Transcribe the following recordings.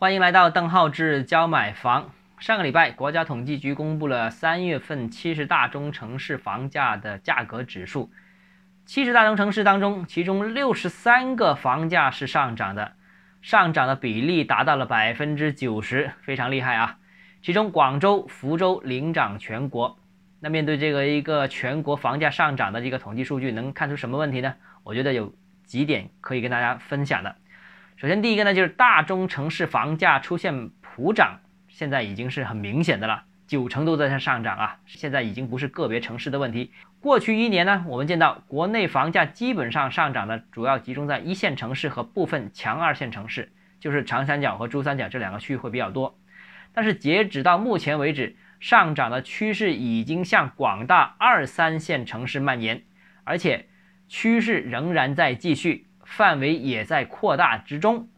欢迎来到邓浩志教买房。上个礼拜，国家统计局公布了三月份七十大中城市房价的价格指数。七十大中城市当中，其中六十三个房价是上涨的，上涨的比例达到了百分之九十，非常厉害啊！其中广州、福州领涨全国。那面对这个一个全国房价上涨的这个统计数据，能看出什么问题呢？我觉得有几点可以跟大家分享的。首先，第一个呢，就是大中城市房价出现普涨，现在已经是很明显的了，九成都在向上涨啊！现在已经不是个别城市的问题。过去一年呢，我们见到国内房价基本上上涨的主要集中在一线城市和部分强二线城市，就是长三角和珠三角这两个区域会比较多。但是截止到目前为止，上涨的趋势已经向广大二三线城市蔓延，而且趋势仍然在继续。范围也在扩大之中，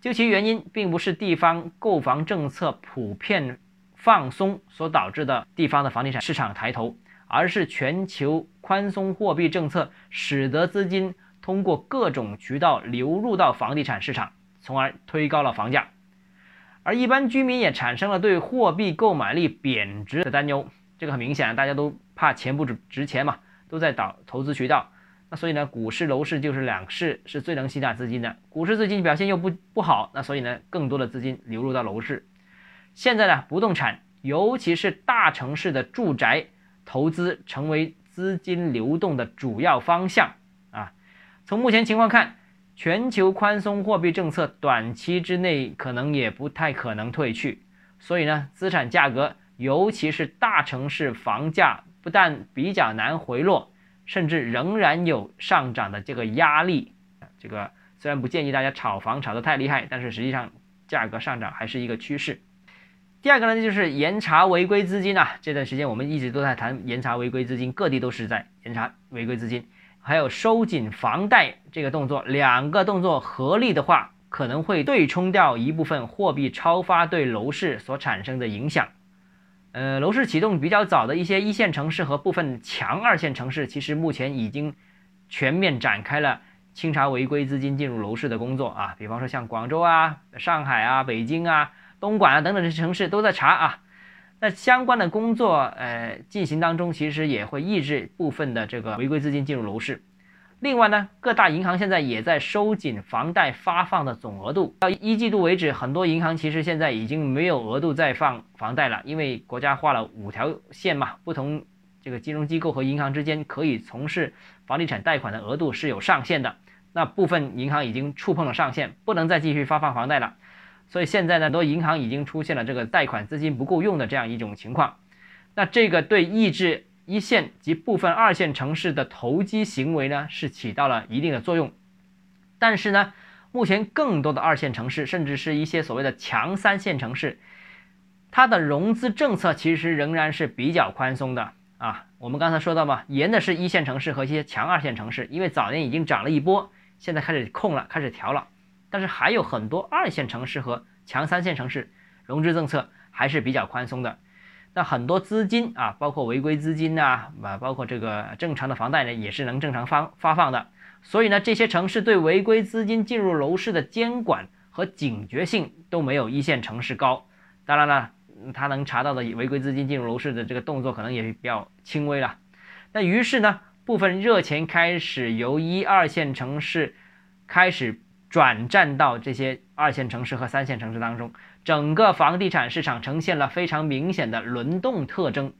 究其原因，并不是地方购房政策普遍放松所导致的地方的房地产市场抬头，而是全球宽松货币政策使得资金通过各种渠道流入到房地产市场，从而推高了房价，而一般居民也产生了对货币购买力贬值的担忧。这个很明显，大家都怕钱不值值钱嘛，都在找投资渠道。那所以呢，股市、楼市就是两市是最能吸纳资金的。股市最近表现又不不好，那所以呢，更多的资金流入到楼市。现在呢，不动产，尤其是大城市的住宅投资，成为资金流动的主要方向啊。从目前情况看，全球宽松货币政策短期之内可能也不太可能退去，所以呢，资产价格，尤其是大城市房价，不但比较难回落。甚至仍然有上涨的这个压力，这个虽然不建议大家炒房炒得太厉害，但是实际上价格上涨还是一个趋势。第二个呢，就是严查违规资金啊，这段时间我们一直都在谈严查违规资金，各地都是在严查违规资金，还有收紧房贷这个动作，两个动作合力的话，可能会对冲掉一部分货币超发对楼市所产生的影响。呃，楼市启动比较早的一些一线城市和部分强二线城市，其实目前已经全面展开了清查违规资金进入楼市的工作啊。比方说像广州啊、上海啊、北京啊、东莞啊等等这些城市都在查啊。那相关的工作呃进行当中，其实也会抑制部分的这个违规资金进入楼市。另外呢，各大银行现在也在收紧房贷发放的总额度。到一季度为止，很多银行其实现在已经没有额度再放房贷了，因为国家画了五条线嘛，不同这个金融机构和银行之间可以从事房地产贷款的额度是有上限的。那部分银行已经触碰了上限，不能再继续发放房贷了。所以现在呢，很多银行已经出现了这个贷款资金不够用的这样一种情况。那这个对抑制。一线及部分二线城市的投机行为呢，是起到了一定的作用，但是呢，目前更多的二线城市，甚至是一些所谓的强三线城市，它的融资政策其实仍然是比较宽松的啊。我们刚才说到嘛，严的是一线城市和一些强二线城市，因为早年已经涨了一波，现在开始控了，开始调了。但是还有很多二线城市和强三线城市，融资政策还是比较宽松的。那很多资金啊，包括违规资金呐，啊，包括这个正常的房贷呢，也是能正常发发放的。所以呢，这些城市对违规资金进入楼市的监管和警觉性都没有一线城市高。当然了，他能查到的违规资金进入楼市的这个动作可能也比较轻微了。那于是呢，部分热钱开始由一二线城市开始转战到这些二线城市和三线城市当中。整个房地产市场呈现了非常明显的轮动特征，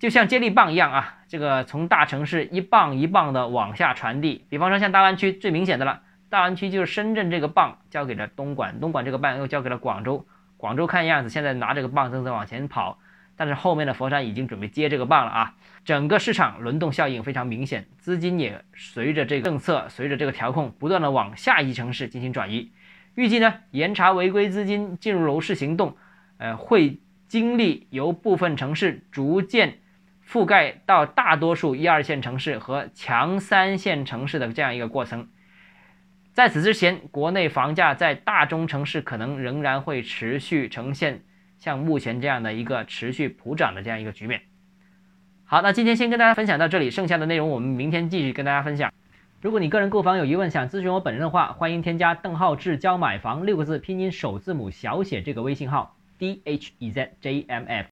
就像接力棒一样啊，这个从大城市一棒一棒的往下传递。比方说像大湾区最明显的了，大湾区就是深圳这个棒交给了东莞，东莞这个棒又交给了广州，广州看样子现在拿这个棒正在往前跑，但是后面的佛山已经准备接这个棒了啊。整个市场轮动效应非常明显，资金也随着这个政策，随着这个调控，不断的往下一城市进行转移。预计呢，严查违规资金进入楼市行动，呃，会经历由部分城市逐渐覆盖到大多数一二线城市和强三线城市的这样一个过程。在此之前，国内房价在大中城市可能仍然会持续呈现像目前这样的一个持续普涨的这样一个局面。好，那今天先跟大家分享到这里，剩下的内容我们明天继续跟大家分享。如果你个人购房有疑问，想咨询我本人的话，欢迎添加邓浩志教买房六个字拼音首字母小写这个微信号 d h e z j m f。